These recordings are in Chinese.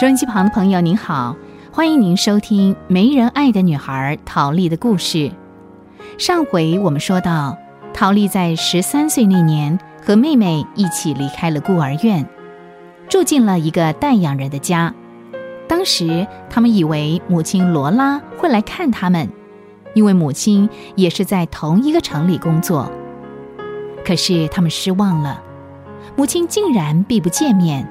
收音机旁的朋友，您好，欢迎您收听《没人爱的女孩》陶丽的故事。上回我们说到，陶丽在十三岁那年和妹妹一起离开了孤儿院，住进了一个带养人的家。当时他们以为母亲罗拉会来看他们，因为母亲也是在同一个城里工作。可是他们失望了，母亲竟然避不见面。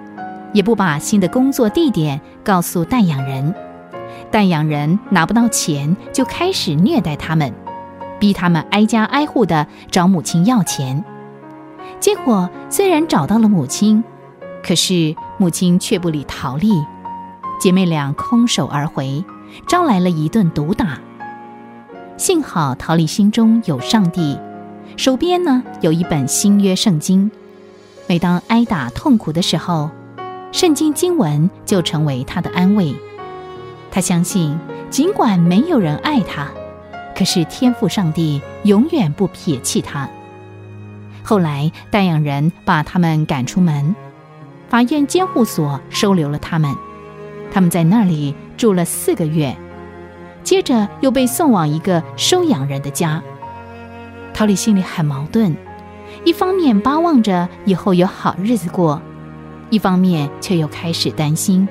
也不把新的工作地点告诉代养人，代养人拿不到钱，就开始虐待他们，逼他们挨家挨户的找母亲要钱。结果虽然找到了母亲，可是母亲却不理陶丽，姐妹俩空手而回，招来了一顿毒打。幸好陶丽心中有上帝，手边呢有一本新约圣经，每当挨打痛苦的时候。圣经经文就成为他的安慰。他相信，尽管没有人爱他，可是天父上帝永远不撇弃他。后来，带养人把他们赶出门，法院监护所收留了他们。他们在那里住了四个月，接着又被送往一个收养人的家。陶丽心里很矛盾，一方面巴望着以后有好日子过。一方面却又开始担心，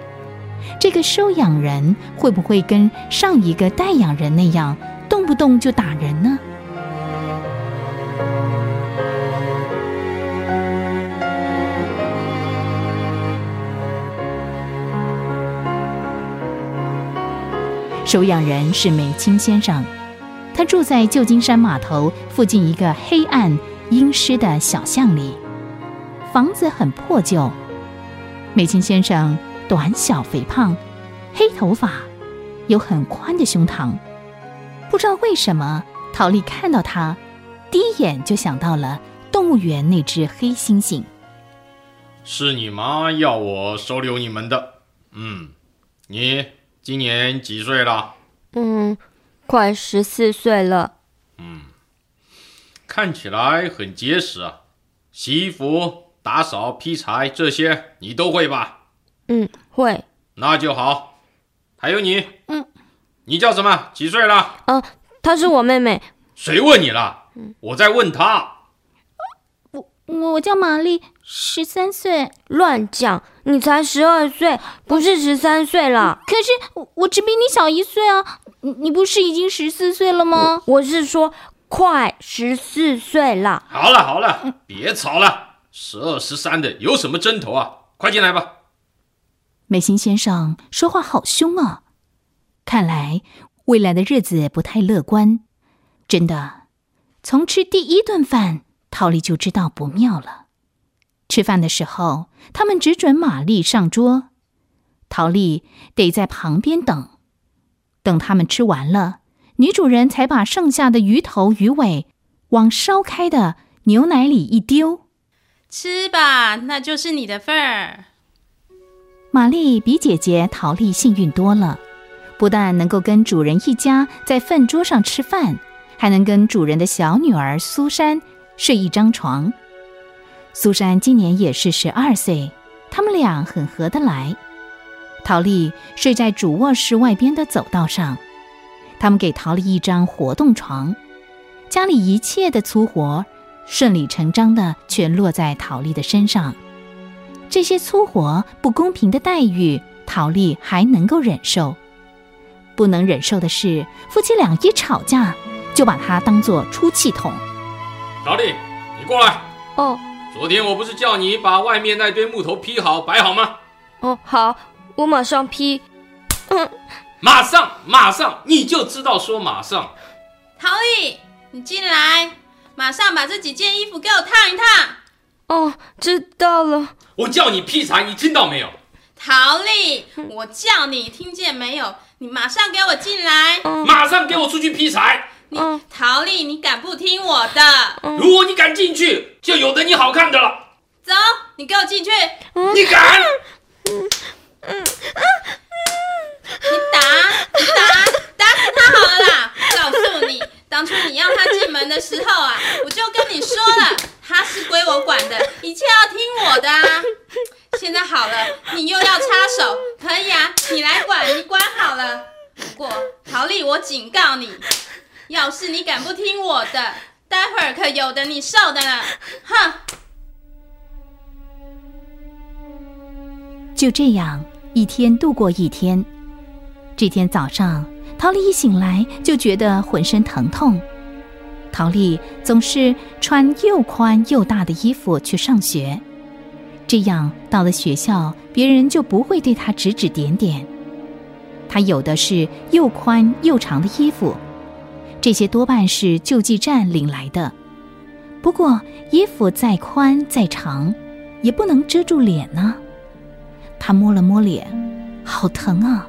这个收养人会不会跟上一个代养人那样，动不动就打人呢？收养人是梅青先生，他住在旧金山码头附近一个黑暗阴湿的小巷里，房子很破旧。美琴先生短小肥胖，黑头发，有很宽的胸膛。不知道为什么，陶丽看到他，第一眼就想到了动物园那只黑猩猩。是你妈要我收留你们的。嗯，你今年几岁了？嗯，快十四岁了。嗯，看起来很结实啊，洗衣服。打扫、劈柴这些你都会吧？嗯，会。那就好。还有你，嗯，你叫什么？几岁了？嗯，她是我妹妹。谁问你了？我在问她。我我叫玛丽，十三岁。乱讲！你才十二岁，不是十三岁了。可是我我只比你小一岁啊！你你不是已经十四岁了吗？我是说，快十四岁了。好了好了，别吵了。十二十三的有什么针头啊？快进来吧。美心先生说话好凶啊，看来未来的日子不太乐观。真的，从吃第一顿饭，陶丽就知道不妙了。吃饭的时候，他们只准玛丽上桌，陶丽得在旁边等。等他们吃完了，女主人才把剩下的鱼头鱼尾往烧开的牛奶里一丢。吃吧，那就是你的份儿。玛丽比姐姐陶丽幸运多了，不但能够跟主人一家在饭桌上吃饭，还能跟主人的小女儿苏珊睡一张床。苏珊今年也是十二岁，他们俩很合得来。陶丽睡在主卧室外边的走道上，他们给陶丽一张活动床，家里一切的粗活。顺理成章的全落在陶丽的身上，这些粗活不公平的待遇，陶丽还能够忍受。不能忍受的是，夫妻俩一吵架，就把他当做出气筒。陶丽，你过来。哦。昨天我不是叫你把外面那堆木头劈好摆好吗？哦，好，我马上劈。嗯，马上，马上，你就知道说马上。陶丽，你进来。马上把这几件衣服给我烫一烫。哦，知道了。我叫你劈柴，你听到没有？陶丽，我叫你听见没有？你马上给我进来。马上给我出去劈柴。你，陶丽，你敢不听我的？如果你敢进去，就有的你好看的了。走，你给我进去。你敢？嗯嗯嗯你打，你打，打死他好了啦！告诉你。当初你要他进门的时候啊，我就跟你说了，他是归我管的，一切要听我的啊。现在好了，你又要插手，可以啊，你来管一管好了。不过，陶丽，我警告你，要是你敢不听我的，待会儿可有的你受的了！哼！就这样，一天度过一天。这天早上，陶丽一醒来就觉得浑身疼痛。陶丽总是穿又宽又大的衣服去上学，这样到了学校，别人就不会对她指指点点。她有的是又宽又长的衣服，这些多半是救济站领来的。不过，衣服再宽再长，也不能遮住脸呢。她摸了摸脸，好疼啊！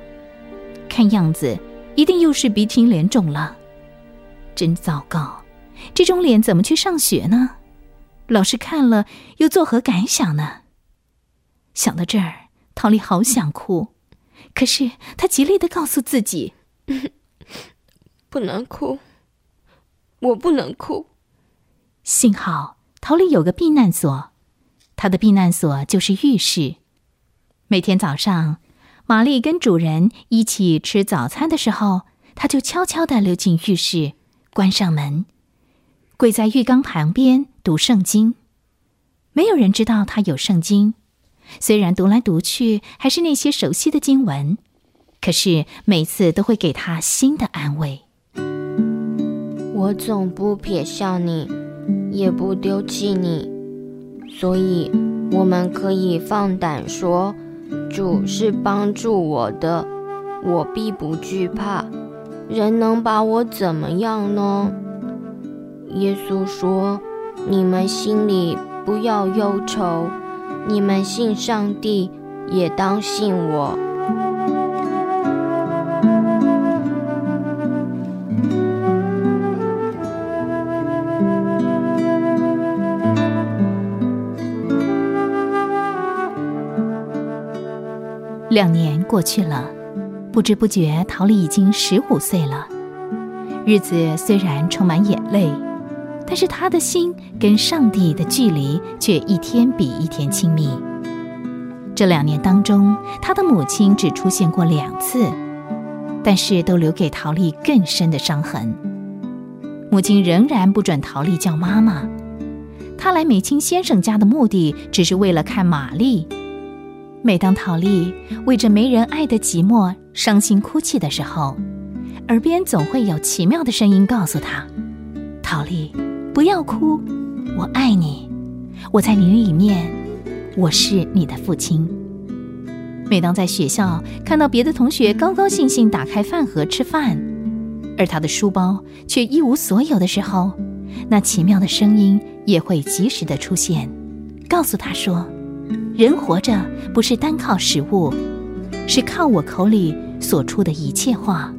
看样子，一定又是鼻青脸肿了，真糟糕！这种脸怎么去上学呢？老师看了又作何感想呢？想到这儿，陶丽好想哭，可是她极力的告诉自己：“不能哭，我不能哭。”幸好陶丽有个避难所，她的避难所就是浴室。每天早上。玛丽跟主人一起吃早餐的时候，她就悄悄地溜进浴室，关上门，跪在浴缸旁边读圣经。没有人知道他有圣经，虽然读来读去还是那些熟悉的经文，可是每次都会给他新的安慰。我总不撇下你，也不丢弃你，所以我们可以放胆说。主是帮助我的，我必不惧怕。人能把我怎么样呢？耶稣说：“你们心里不要忧愁，你们信上帝，也当信我。”两年过去了，不知不觉，桃李已经十五岁了。日子虽然充满眼泪，但是他的心跟上帝的距离却一天比一天亲密。这两年当中，他的母亲只出现过两次，但是都留给陶丽更深的伤痕。母亲仍然不准陶丽叫妈妈。他来美清先生家的目的，只是为了看玛丽。每当陶丽为着没人爱的寂寞伤心哭泣的时候，耳边总会有奇妙的声音告诉她：“陶丽，不要哭，我爱你，我在你里面，我是你的父亲。”每当在学校看到别的同学高高兴兴打开饭盒吃饭，而他的书包却一无所有的时候，那奇妙的声音也会及时的出现，告诉他说。人活着不是单靠食物，是靠我口里所出的一切话。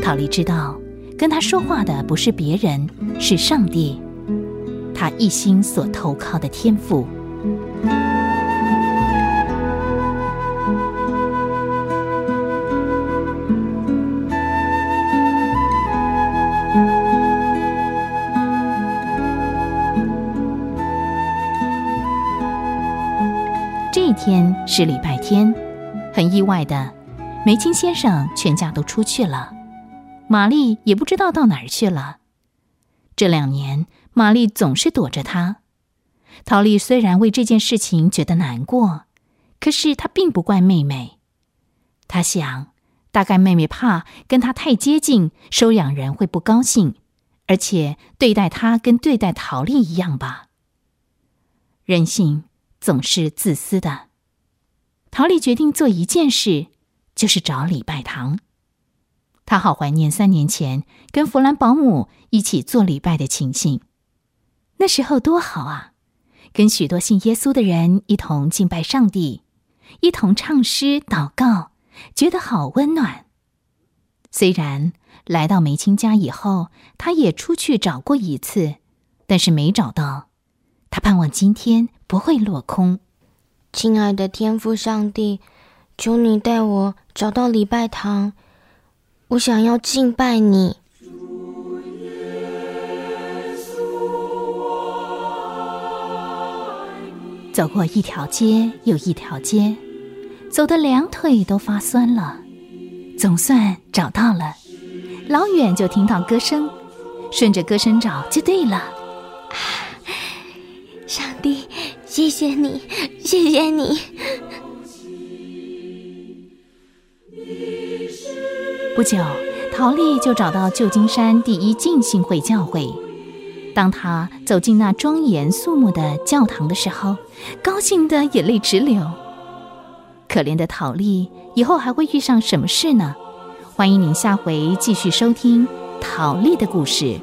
陶丽知道，跟他说话的不是别人，是上帝，他一心所投靠的天赋。这一天是礼拜天，很意外的，梅青先生全家都出去了，玛丽也不知道到哪儿去了。这两年，玛丽总是躲着他。陶丽虽然为这件事情觉得难过，可是她并不怪妹妹。她想，大概妹妹怕跟她太接近，收养人会不高兴，而且对待她跟对待陶丽一样吧。人性总是自私的。陶丽决定做一件事，就是找礼拜堂。他好怀念三年前跟弗兰保姆一起做礼拜的情形，那时候多好啊！跟许多信耶稣的人一同敬拜上帝，一同唱诗祷告，觉得好温暖。虽然来到梅青家以后，他也出去找过一次，但是没找到。他盼望今天不会落空。亲爱的天父上帝，求你带我找到礼拜堂，我想要敬拜你。走过一条街又一条街，走的两腿都发酸了，总算找到了，老远就听到歌声，顺着歌声找就对了。上帝，谢谢你，谢谢你！不久，陶丽就找到旧金山第一浸信会教会。当她走进那庄严肃穆的教堂的时候，高兴的眼泪直流。可怜的陶丽，以后还会遇上什么事呢？欢迎您下回继续收听陶丽的故事。